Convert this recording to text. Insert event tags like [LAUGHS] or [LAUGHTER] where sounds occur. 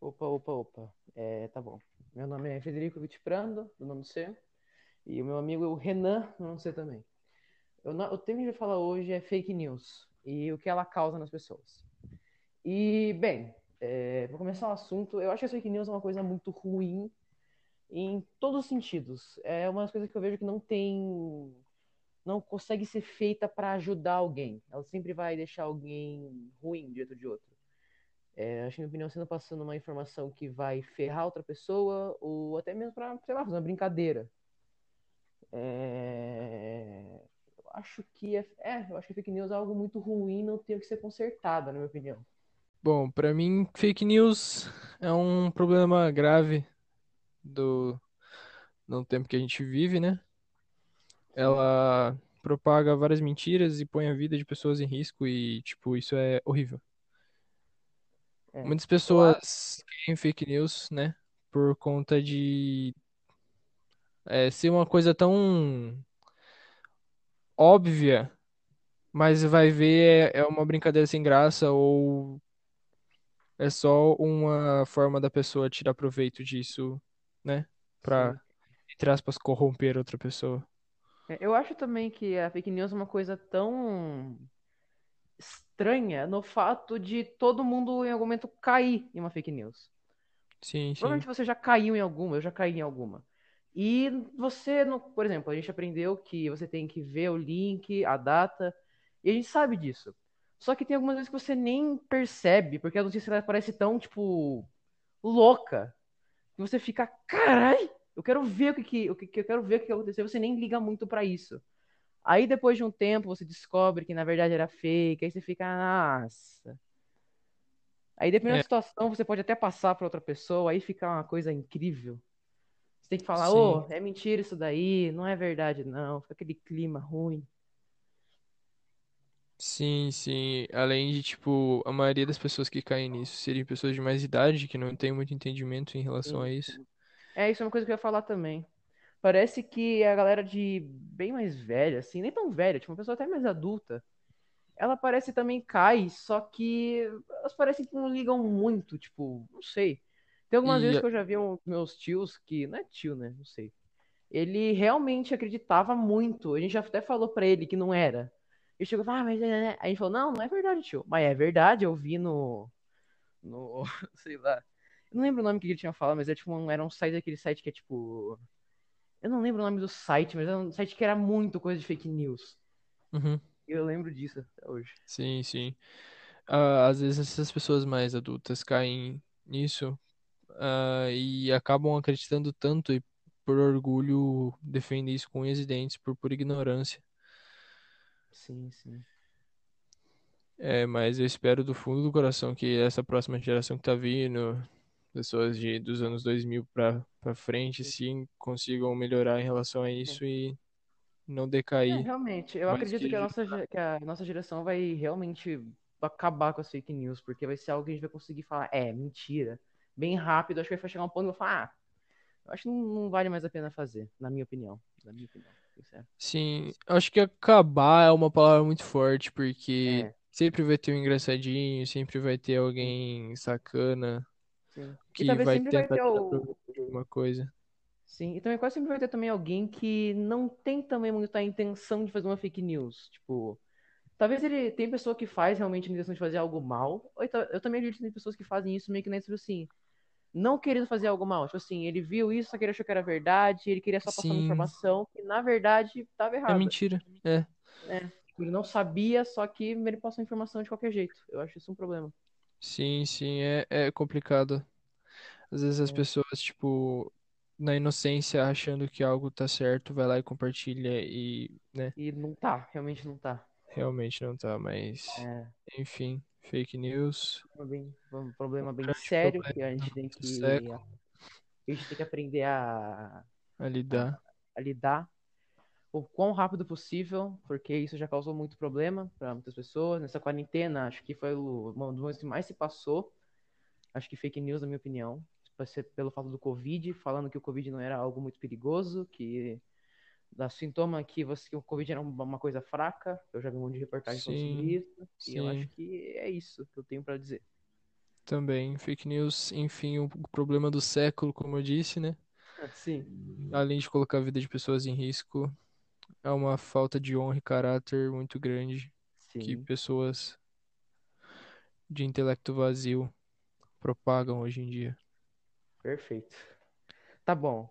Opa, opa, opa. É, tá bom. Meu nome é Federico Vitprando, do nome C. E o meu amigo é o Renan, do nome C também. Eu, o tema que gente vai falar hoje é fake news e o que ela causa nas pessoas. E, bem, é, para começar o assunto, eu acho que a fake news é uma coisa muito ruim em todos os sentidos. É uma das coisas que eu vejo que não tem. não consegue ser feita para ajudar alguém. Ela sempre vai deixar alguém ruim diante de outro. É, acho que, na minha opinião, você não passando uma informação que vai ferrar outra pessoa, ou até mesmo para, sei lá, fazer uma brincadeira. É... Eu acho que é, é, eu acho que fake news é algo muito ruim, não tem que ser consertada, na minha opinião. Bom, para mim, fake news é um problema grave do no tempo que a gente vive, né? Ela propaga várias mentiras e põe a vida de pessoas em risco e, tipo, isso é horrível. É. Muitas pessoas criam fake news, né? Por conta de é, ser uma coisa tão óbvia, mas vai ver é, é uma brincadeira sem graça ou é só uma forma da pessoa tirar proveito disso, né? Pra, Sim. entre aspas, corromper outra pessoa. É, Eu acho também que a fake news é uma coisa tão estranha no fato de todo mundo em algum momento cair em uma fake news. Sim, sim. Provavelmente você já caiu em alguma, eu já caí em alguma. E você, por exemplo, a gente aprendeu que você tem que ver o link, a data, e a gente sabe disso. Só que tem algumas vezes que você nem percebe, porque a notícia parece tão, tipo, louca, que você fica, carai, eu quero ver o que, que, o que, que eu quero ver o que aconteceu, você nem liga muito pra isso. Aí depois de um tempo você descobre que na verdade era fake, aí você fica, nossa. Aí dependendo É, da situação, você pode até passar pra outra pessoa, aí fica uma coisa incrível. Você tem que falar, ô, é mentira isso daí, não é verdade não, fica aquele clima ruim. Sim, sim. Além de, tipo, a maioria das pessoas que caem nisso seriam pessoas de mais idade, que não têm muito entendimento em relação a Sim, isso. sim. É, isso é uma coisa que eu ia falar também. Parece que a galera de bem mais velha, assim, nem tão velha, tipo, uma pessoa até mais adulta, ela parece também cai, só que elas parecem que não ligam muito, tipo, não sei. Tem algumas vezes E que eu já vi um, meus tios, que não é tio, né? Não sei. Ele realmente acreditava muito. A gente já até falou pra ele que não era. Ele chegou e falou, ah, mas é, né? Aí a gente falou, não, não é verdade, tio. Mas é verdade, eu vi no. no [LAUGHS] sei lá. Eu não lembro o nome que ele tinha falado, mas era, tipo, um, era um site daquele site que é tipo. Eu não lembro o nome do site, mas era um site que era muito coisa de fake news. Uhum. Eu lembro disso até hoje. Sim, sim. Ah, às vezes essas pessoas mais adultas caem nisso, ah, e acabam acreditando tanto e por orgulho defendem isso com unhas e dentes por pura ignorância. Sim, sim. É, mas eu espero do fundo do coração que essa próxima geração que tá vindo, pessoas de, dos anos 2000 pra, pra frente, sim, consigam melhorar em relação a É. isso e não É, decair realmente, eu acredito que que a nossa, que a nossa geração vai realmente acabar com as fake news, porque vai ser algo que a gente vai conseguir falar, é, mentira, bem rápido, acho que vai chegar um ponto que eu vou falar, ah, eu acho que não, não vale mais a pena fazer, na minha opinião, na minha opinião, sincero. Sim, acho que acabar é uma palavra muito forte, porque É, sempre vai ter um engraçadinho, sempre vai ter alguém sacana sim. E que vai vai tentar ter tirar o, alguma coisa. sim, e também quase sempre vai ter também alguém que não tem também muito a intenção de fazer uma fake news, tipo, talvez ele, tem pessoa que faz realmente a intenção de fazer algo mal, ou então- eu também acredito que tem pessoas que fazem isso meio que nem tipo assim, não querendo fazer algo mal. Tipo assim, ele viu isso, só que ele achou que era verdade, ele queria só passar uma Sim, informação que na verdade estava é errada. mentira. É? Tipo, ele não sabia, só que ele passou a informação de qualquer jeito. Eu acho isso um problema. Sim, sim, é, é complicado. Às vezes as É. pessoas, tipo, na inocência, achando que algo tá certo, vai lá e compartilha e, né, E não tá, realmente não tá. realmente não tá, mas, É enfim, fake news, um bem- um problema bem grande sério problema que a gente tem que, século a gente tem que aprender a, a a, lidar. a lidar o quão rápido possível, porque isso já causou muito problema para muitas pessoas. Nessa quarentena, acho que foi o, um dos que mais se passou acho que fake news, na minha opinião, pelo fato do Covid, falando que o Covid não era algo muito perigoso, que da sintoma que, você, que o Covid era uma coisa fraca. Eu já vi um monte de reportagem sobre Sim, isso, e eu acho que é isso que eu tenho para dizer. Também, fake news, enfim, o problema do século, como eu disse, né? [LAUGHS] Sim, Além de colocar a vida de pessoas em risco, é uma falta de honra e caráter muito grande que sim, pessoas de intelecto vazio propagam hoje em dia. perfeito. Tá bom.